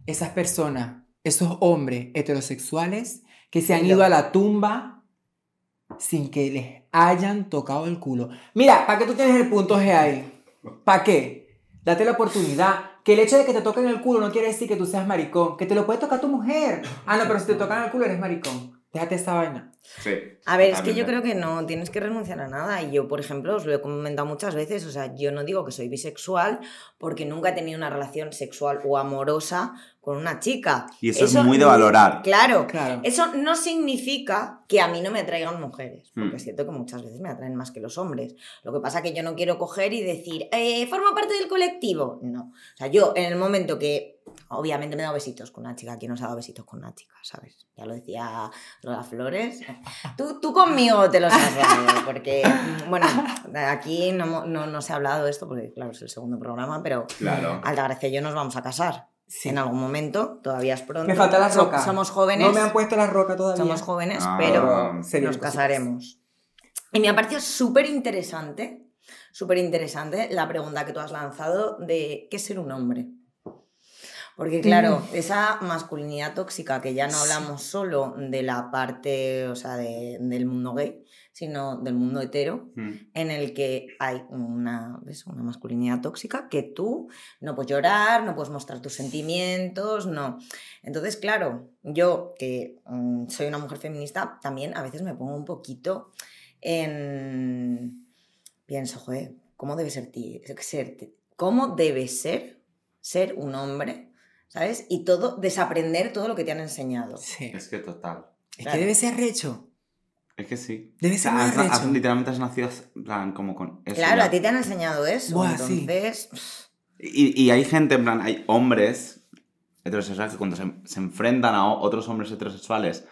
esas personas, esos hombres heterosexuales que se han ido a la tumba sin que les hayan tocado el culo. Mira, ¿para qué tú tienes el punto G ahí? ¿Para qué? Date la oportunidad. Que el hecho de que te toquen el culo no quiere decir que tú seas maricón. Que te lo puede tocar tu mujer. Ah, no, pero si te tocan el culo eres maricón. Déjate esa vaina. Sí. A ver, es que yo creo que no tienes que renunciar a nada. Y yo, por ejemplo, os lo he comentado muchas veces, o sea, yo no digo que soy bisexual porque nunca he tenido una relación sexual o amorosa con una chica. Y eso es muy de valorar. Claro, Claro. Eso no significa que a mí no me atraigan mujeres, porque Mm. es cierto que muchas veces me atraen más que los hombres. Lo que pasa es que yo no quiero coger y decir, eh, ¿forma parte del colectivo? No. O sea, yo en el momento que, obviamente me he dado besitos con una chica, ¿quién no se ha dado besitos con una chica? ¿Sabes? Ya lo decía Lola Flores. Tú, tú conmigo te los has dado, porque, bueno, aquí no, no, no se ha hablado de esto, porque claro, es el segundo programa, pero Claro. Altagracia y yo nos vamos a casar. Sí. En algún momento, todavía es pronto. Me falta la So- roca. Somos jóvenes. No me han puesto la roca todavía. Somos jóvenes, Ah, pero nos casaremos. Y me ha parecido súper interesante, súper interesante la pregunta que tú has lanzado de qué es ser un hombre. Porque claro, esa masculinidad tóxica, que ya no hablamos solo de la parte, o sea, de- del mundo gay, sino del mundo hetero, Mm. en el que hay una, ¿ves? una masculinidad tóxica que tú no puedes llorar, no puedes mostrar tus sentimientos, no. Entonces, claro, yo que mm, soy una mujer feminista, también a veces me pongo un poquito en... Pienso, joder, ¿cómo debe ser, ti, ser ti- ¿cómo debe ser ser un hombre? ¿Sabes? Y todo, desaprender todo lo que te han enseñado. Sí. Es que total. Es Claro. que debe ser recho. Es que sí. Debe O ser sea, muy has- has- literalmente has nacido en plan, como con eso. Claro, ya. a ti te han enseñado eso. Buah, sí. entonces, Y, y hay gente, en plan, hay hombres heterosexuales que cuando se, se enfrentan a otros hombres heterosexuales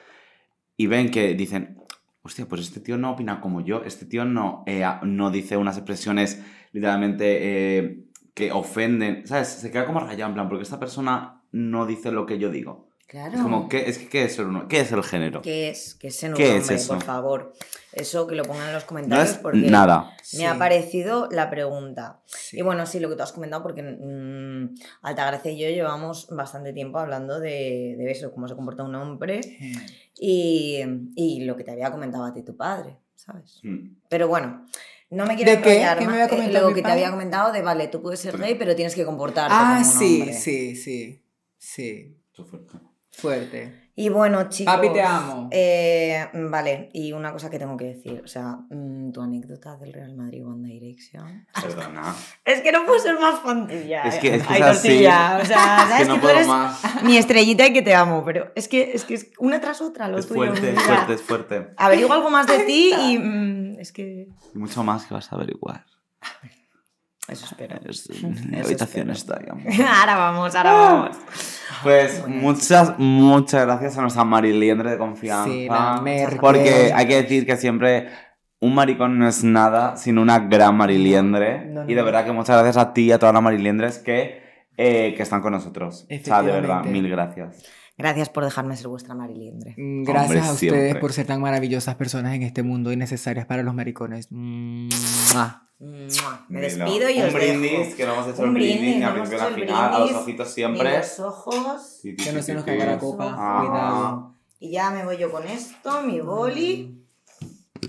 y ven que dicen, hostia, pues este tío no opina como yo, este tío no, eh, no dice unas expresiones literalmente eh, que ofenden, ¿sabes? Se queda como rayado en plan, porque esta persona no dice lo que yo digo. Claro. Es como, ¿qué es, ¿qué es, el, ¿qué es el género? ¿Qué es? ¿Qué es en un ¿Qué es hombre, eso? por favor? Eso que lo pongan en los No comentarios es porque nada. me ha parecido la pregunta. Sí. Y bueno, sí, lo que tú has comentado, porque mm, Altagracia y yo llevamos bastante tiempo hablando de, de eso, cómo se comporta un hombre Eh, y, y lo que te había comentado a ti tu padre, ¿sabes? Mm. Pero bueno, no me quiero ¿De qué? enrollar ¿Qué me más. había Eh, Lo que te había comentado de, vale, tú puedes ser gay, pero tienes que comportarte Ah, como un sí, hombre. sí, sí. Sí. Fuerte. Y bueno, chicos. Papi, te amo. eh, vale, y una cosa que tengo que decir. O sea, mm, tu anécdota del Real Madrid One Direction. Perdona. <laughs> Es que no puedo ser más fantilla. Es eh. que- es que Ay, es así. tortilla, O sea, Es sabes que que, no tú puedo eres más. mi estrellita y que te amo, pero es que es, que es una tras otra lo Es tuyo. fuerte, es fuerte, es fuerte. Averiguo algo más de ti y mm, es que Y mucho más que vas a averiguar. Eso espero. Es, <laughs> Eso habitación espero. está amor. <laughs> ahora vamos, ahora vamos. Pues muchas, muchas gracias a nuestra Mariliendre de confianza. Sí, la. Porque hay que decir que siempre un maricón no es nada sin una gran Mariliendre. No, no, y de verdad que muchas gracias a ti y a todas las Mariliendres que, eh, que están con nosotros. O sea, de verdad, mil gracias. Gracias por dejarme ser vuestra Mariliendre. Mm, Gracias Hombre, a ustedes siempre. por ser tan maravillosas personas en este mundo y necesarias para los maricones. Mua. Mua. Me Dilo. despido y un os brindis, dejo. que no hemos hecho Un el brindis, hemos principio el final, a los ojitos siempre. los ojos. Sí, sí, Que sí, no se nos caiga la copa. Ah. Cuidado. Y ya me voy yo con esto, mi boli.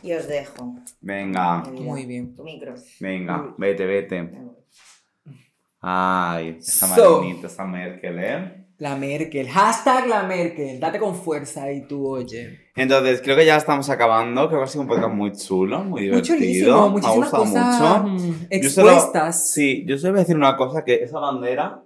Y os dejo. Venga. Muy bien. Tu micro. venga, vete, vete. Ay, esa So. Marinita, esa Merkel, ¿eh? La Merkel. Hashtag la Merkel. Date con fuerza y tú, oye. Entonces, creo que ya estamos acabando. Creo que ha sido un podcast muy chulo, muy Muy divertido. chulísimo. Me ha Muchísimas gustado cosas mucho. mm, Yo solo- expuestas. sí, yo solo voy a decir una cosa, que esa bandera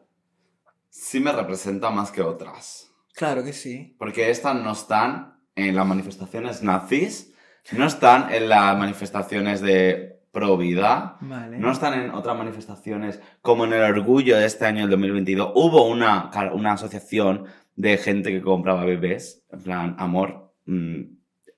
sí me representa más que otras. Claro que sí. Porque estas no están en las manifestaciones nazis, no están en las manifestaciones de pro vida, Vale. no están en otras manifestaciones como en el orgullo de este año, el 2022. Hubo una, una asociación de gente que compraba bebés, en plan, amor, mm,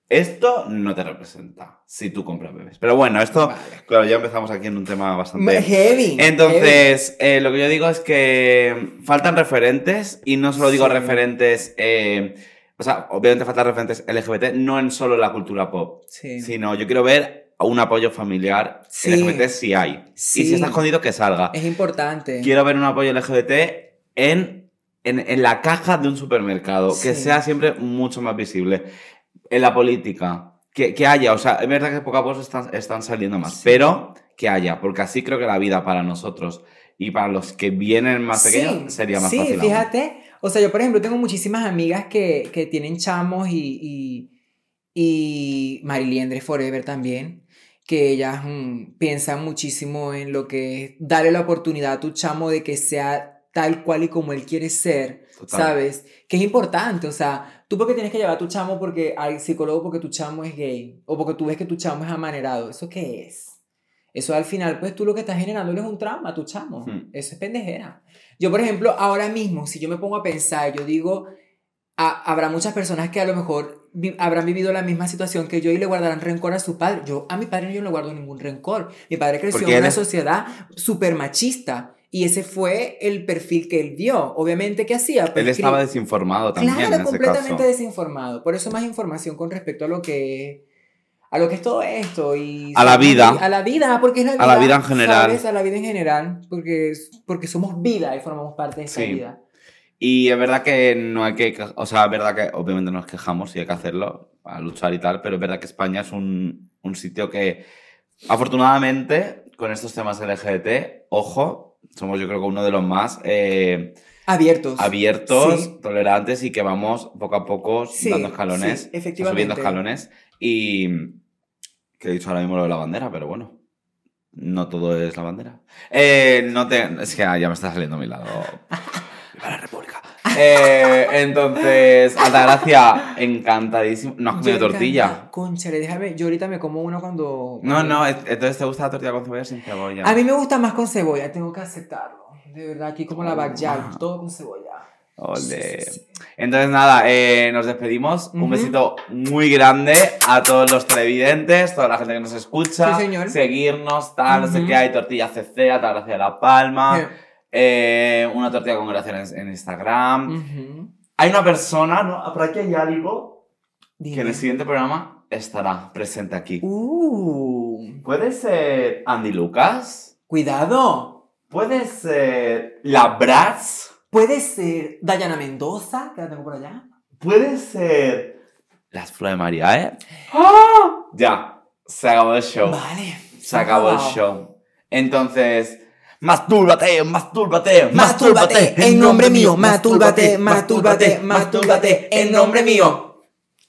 esto no te representa si tú compras bebés. Pero bueno, esto, Vale. claro, ya empezamos aquí en un tema bastante... Heavy. heavy. Entonces, eh, lo que yo digo es que faltan referentes y no solo digo Sí. referentes, eh, o sea, obviamente faltan referentes LGBT, no en solo la cultura pop, Sí. sino yo quiero ver un apoyo familiar Sí. LGBT si hay. Sí. Y si está escondido, que salga. Es importante. Quiero ver un apoyo LGBT en, en, en la caja de un supermercado, que Sí. sea siempre mucho más visible. En la política, que, que haya, o sea, es verdad que poco a poco están, están saliendo más, Sí. pero que haya, porque así creo que la vida para nosotros y para los que vienen más Sí, pequeños sería más sí, fácil. aún. fíjate. O sea, yo, por ejemplo, tengo muchísimas amigas que, que tienen chamos y, y, y Mariliendre Forever también, que ellas mm, piensan muchísimo en lo que es darle la oportunidad a tu chamo de que sea tal cual y como él quiere ser, Total. ¿sabes? Que es importante, o sea, tú porque tienes que llevar a tu chamo porque al psicólogo porque tu chamo es gay, o porque tú ves que tu chamo es amanerado, ¿eso qué es? Eso al final, pues tú lo que estás generando es un trauma a tu chamo. Hmm. Eso es pendejera. Yo, por ejemplo, ahora mismo, si yo me pongo a pensar, yo digo, a- habrá muchas personas que a lo mejor vi- habrán vivido la misma situación que yo y le guardarán rencor a su padre. Yo, a mi padre yo no le guardo ningún rencor. Mi padre creció en una sociedad súper machista. Y ese fue el perfil que él vio. Obviamente, ¿qué hacía? Pues, Él estaba desinformado también Claro, en ese completamente caso. desinformado. Por eso más información con respecto a lo que a lo que es todo esto y A la vida. a la vida porque es la vida A la vida en general. ¿sabes? a la vida en general porque porque somos vida y formamos parte de esa Sí. vida Y es verdad que no hay que, o sea, es verdad que obviamente nos quejamos y hay que hacerlo, a luchar y tal, pero es verdad que España es un, un sitio que, afortunadamente, con estos temas LGBT, ojo, somos yo creo que uno de los más eh, abiertos abiertos, Sí. tolerantes y que vamos poco a poco Sí, dando escalones, sí, subiendo escalones y que he dicho ahora mismo lo de la bandera, pero bueno. No todo es la bandera. Eh, no te, es que ah, ya me está saliendo a mi lado. <laughs> Eh, entonces, Altagracia, encantadísimo. ¿No has comido tortilla? Cónchale, déjame yo ahorita me como una cuando No, no, es- entonces te gusta la tortilla con cebolla o sin cebolla. a mí me gusta más con cebolla tengo que aceptarlo de verdad aquí como la backyard todo con cebolla Ole. Sí, sí, sí. Entonces, nada, eh, nos despedimos. Un besito muy grande a todos los televidentes, toda la gente que nos escucha. Sí, señor. Seguirnos, tal, no sé Ujú. qué hay, tortilla CC, Altagracia de la Palma. Eh, eh, una tortilla con gracias en, en Instagram. Hay una persona, ¿no? Por aquí hay algo que en el siguiente programa estará presente aquí. Uh, ¿Puede ser Andy Lucas? cuidado. ¿Puede ser la Bratz? Puede ser Dayana Mendoza, que la tengo por allá. ¿Puede ser las Flores de María, eh? ¡Ah! Ya, se acabó el show. Vale. Se acabó el show. Entonces, mastúrbate, mastúrbate, Mastúrbate en nombre mío, mastúrbate, mastúrbate, mastúrbate en nombre mío.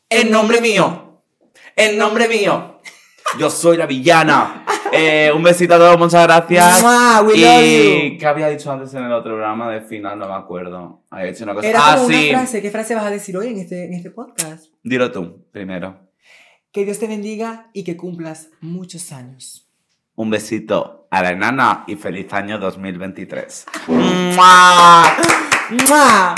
En nombre mío. En nombre mío. Yo soy la villana. <laughs> Eh, un besito a todos, muchas gracias. Mua, we y love you. ¿qué había dicho antes en el otro programa de final? No me acuerdo. Había dicho una cosa. Era ah, sí. una frase. ¿Qué frase vas a decir hoy en este, en este podcast? Dilo tú, primero. Que Dios te bendiga y que cumplas muchos años. Un besito a la enana y feliz año 2023. ¡Mua! ¡Mua!